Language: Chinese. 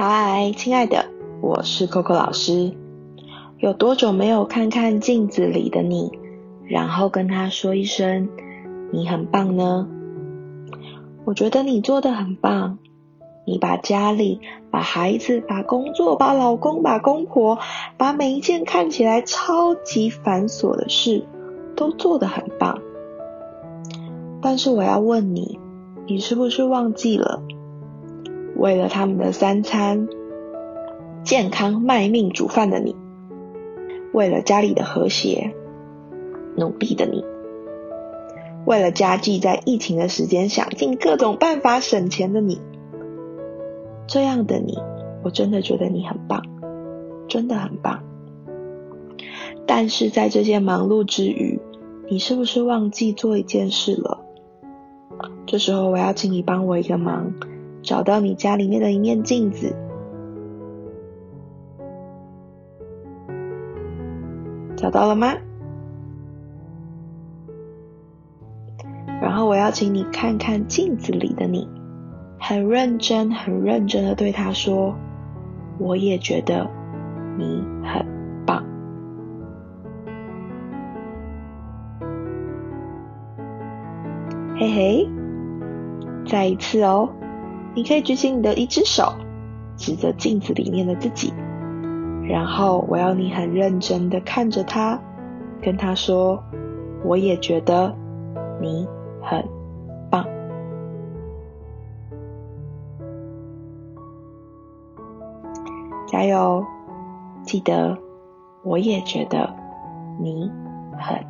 嗨，亲爱的，我是 Coco 老师。有多久没有看看镜子里的你，然后跟他说一声“你很棒”呢？我觉得你做的很棒，你把家里、把孩子、把工作、把老公、把公婆、把每一件看起来超级繁琐的事，都做得很棒。但是我要问你，你是不是忘记了？为了他们的三餐，健康卖命煮饭的你；为了家里的和谐，努力的你；为了家计，在疫情的时间想尽各种办法省钱的你。这样的你，我真的觉得你很棒，真的很棒。但是在这些忙碌之余，你是不是忘记做一件事了？这时候，我要请你帮我一个忙。找到你家里面的一面镜子，找到了吗？然后我要请你看看镜子里的你，很认真、很认真的对他说：“我也觉得你很棒。”嘿嘿，再一次哦。你可以举起你的一只手，指着镜子里面的自己，然后我要你很认真的看着他，跟他说：“我也觉得你很棒，加油！记得，我也觉得你很。”